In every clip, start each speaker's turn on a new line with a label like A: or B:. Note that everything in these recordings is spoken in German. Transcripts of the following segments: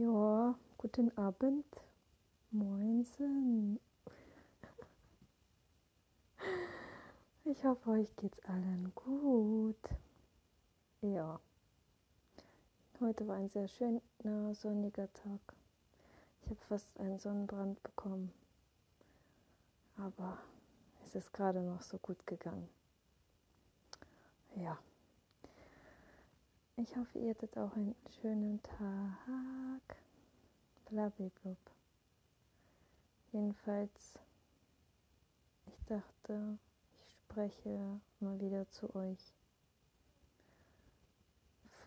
A: Ja, guten Abend. Moinsen. Ich hoffe, euch geht's allen gut. Ja. Heute war ein sehr schöner sonniger Tag. Ich habe fast einen Sonnenbrand bekommen. Aber es ist gerade noch so gut gegangen. Ja. Ich hoffe, ihr hattet auch einen schönen Tag. Blablabla. Jedenfalls, ich dachte, ich spreche mal wieder zu euch.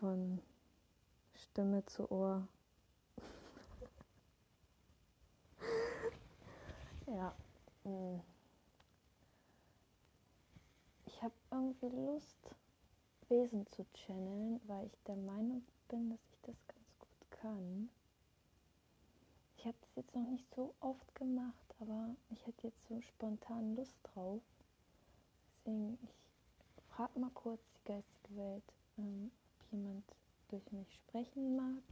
A: Von Stimme zu Ohr. ja. Mm. Ich habe irgendwie Lust Wesen zu channeln, weil ich der Meinung bin, dass ich das ganz gut kann. Ich habe das jetzt noch nicht so oft gemacht, aber ich hätte jetzt so spontan Lust drauf. Deswegen, ich frage mal kurz die geistige Welt, ähm, ob jemand durch mich sprechen mag.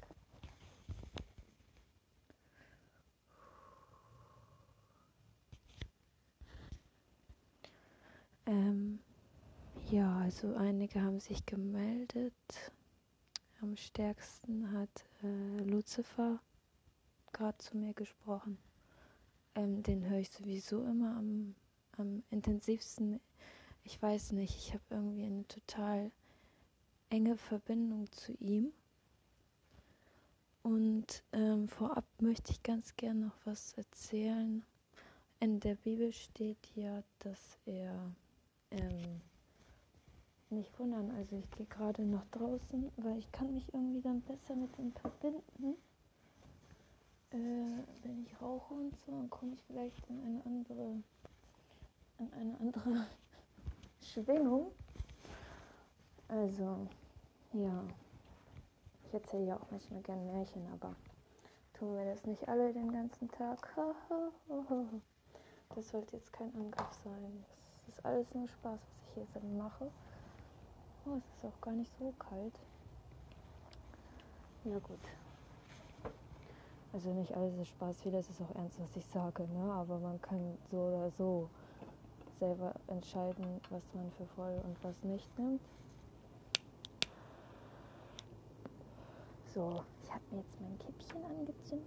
A: Ähm, ja, also einige haben sich gemeldet. Am stärksten hat äh, Lucifer gerade zu mir gesprochen. Ähm, den höre ich sowieso immer am, am intensivsten. Ich weiß nicht, ich habe irgendwie eine total enge Verbindung zu ihm. Und ähm, vorab möchte ich ganz gern noch was erzählen. In der Bibel steht ja, dass er ähm, nicht wundern. Also ich gehe gerade nach draußen, weil ich kann mich irgendwie dann besser mit ihm verbinden. Äh, wenn ich rauche und so, dann komme ich vielleicht in eine andere, in eine andere Schwingung. Also, ja. Ich erzähle ja auch manchmal gerne Märchen, aber tun wir das nicht alle den ganzen Tag. Das sollte jetzt kein Angriff sein. Das ist alles nur Spaß, was ich hier mache. Oh, es ist auch gar nicht so kalt. Ja gut. Also nicht alles ist Spaß, vieles ist auch ernst, was ich sage, ne? aber man kann so oder so selber entscheiden, was man für voll und was nicht nimmt. So, ich habe mir jetzt mein Kippchen angezündet.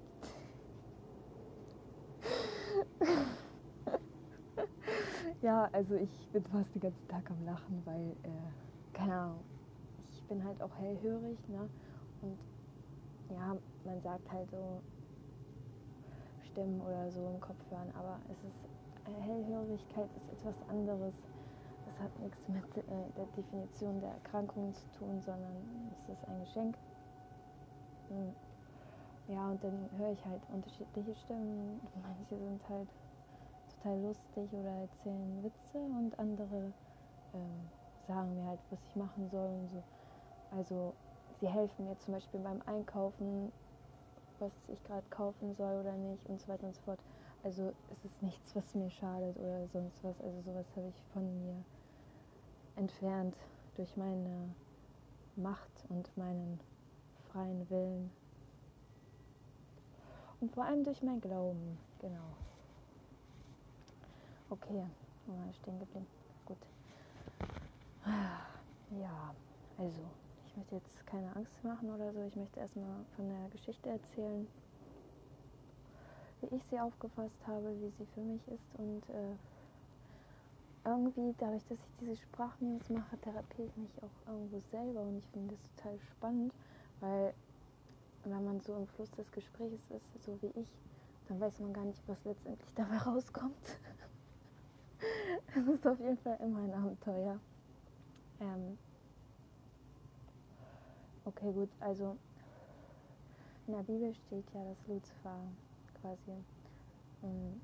A: ja, also ich bin fast den ganzen Tag am Lachen, weil äh, keine Ahnung, ich bin halt auch hellhörig, ne? Und ja, man sagt halt so Stimmen oder so im Kopf hören, aber es ist Hellhörigkeit ist etwas anderes. Das hat nichts mit äh, der Definition der Erkrankung zu tun, sondern es ist ein Geschenk. Hm. Ja, und dann höre ich halt unterschiedliche Stimmen. Manche sind halt total lustig oder erzählen Witze und andere ähm, sagen mir halt, was ich machen soll und so. Also sie helfen mir zum Beispiel beim Einkaufen, was ich gerade kaufen soll oder nicht und so weiter und so fort. Also es ist nichts, was mir schadet oder sonst was. Also sowas habe ich von mir entfernt durch meine Macht und meinen freien Willen. Und vor allem durch mein Glauben, genau. Okay, mal stehen geblieben. Gut. Ja, also ich möchte jetzt keine Angst machen oder so. Ich möchte erstmal von der Geschichte erzählen, wie ich sie aufgefasst habe, wie sie für mich ist. Und äh, irgendwie, dadurch, dass ich diese Sprachmemos mache, therapiere ich mich auch irgendwo selber. Und ich finde das total spannend, weil wenn man so im Fluss des Gesprächs ist, so wie ich, dann weiß man gar nicht, was letztendlich dabei rauskommt. Es ist auf jeden Fall immer ein Abenteuer. Ähm, okay, gut, also in der Bibel steht ja, dass Luzifer quasi ein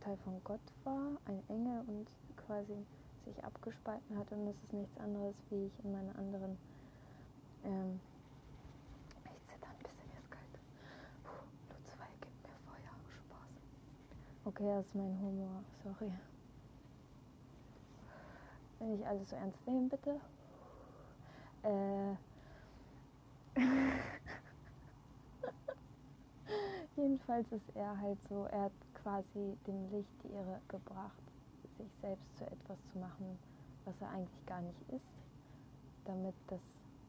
A: Teil von Gott war, ein Engel und quasi sich abgespalten hat und das ist nichts anderes, wie ich in meiner anderen ähm, ich zitter ein bisschen, ist kalt. Puh, Lucifer gibt mir Feuer, Spaß. Okay, das ist mein Humor, sorry. Wenn ich alles so ernst nehmen, bitte. Äh. jedenfalls ist er halt so, er hat quasi dem Licht die Ehre gebracht, sich selbst zu etwas zu machen, was er eigentlich gar nicht ist, damit das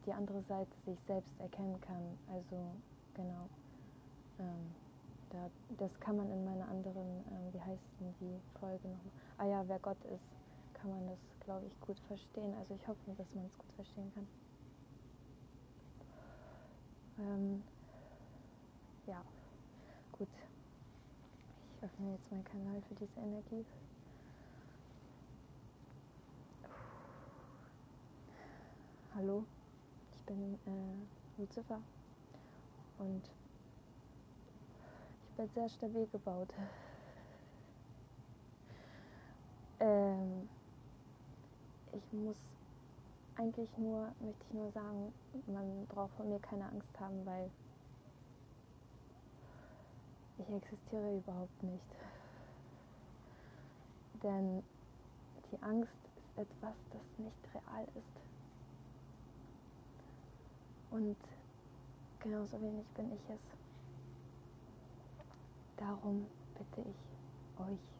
A: die andere Seite sich selbst erkennen kann. Also genau. Ähm, da, das kann man in meiner anderen, ähm, wie heißt denn die Folge nochmal? Ah ja, wer Gott ist, kann man das, glaube ich, gut verstehen. Also ich hoffe, dass man es gut verstehen kann. Ähm, ja, gut. Ich öffne jetzt meinen Kanal für diese Energie. Hallo, ich bin äh, Lucifer und ich bin sehr stabil gebaut. Ähm, ich muss eigentlich nur, möchte ich nur sagen, man braucht von mir keine Angst haben, weil ich existiere überhaupt nicht. Denn die Angst ist etwas, das nicht real ist. Und genauso wenig bin ich es. Darum bitte ich euch,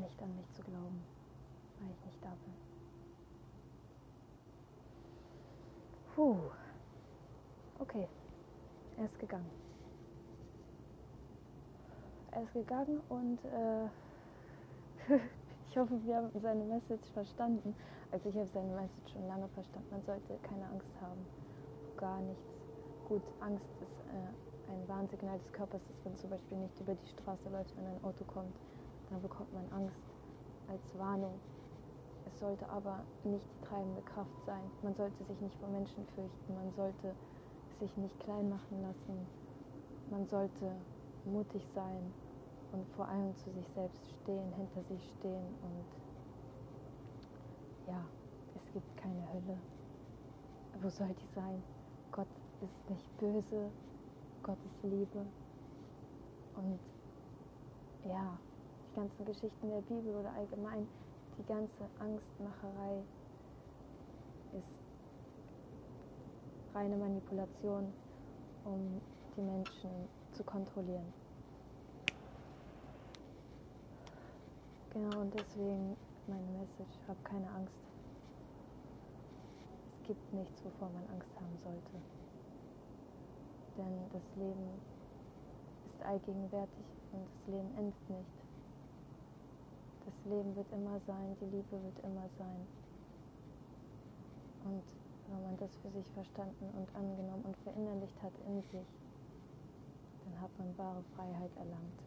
A: nicht an mich zu glauben, weil ich nicht da bin. Puh. Okay, er ist gegangen. Er ist gegangen und äh, ich hoffe, wir haben seine Message verstanden. Also ich habe seine Message schon lange verstanden. Man sollte keine Angst haben. Gar nichts. Gut, Angst ist äh, ein Warnsignal des Körpers, dass man zum Beispiel nicht über die Straße läuft, wenn ein Auto kommt. Dann bekommt man Angst als Warnung. Es sollte aber nicht die treibende Kraft sein. Man sollte sich nicht vor Menschen fürchten. Man sollte sich nicht klein machen lassen. Man sollte mutig sein und vor allem zu sich selbst stehen, hinter sich stehen und ja, es gibt keine Hölle. Wo soll die sein? Gott ist nicht böse, Gott ist Liebe. Und ja, ganzen Geschichten der Bibel oder allgemein, die ganze Angstmacherei ist reine Manipulation, um die Menschen zu kontrollieren. Genau, und deswegen meine Message, hab keine Angst. Es gibt nichts, wovor man Angst haben sollte. Denn das Leben ist allgegenwärtig und das Leben endet nicht. Leben wird immer sein, die Liebe wird immer sein. Und wenn man das für sich verstanden und angenommen und verinnerlicht hat in sich, dann hat man wahre Freiheit erlangt.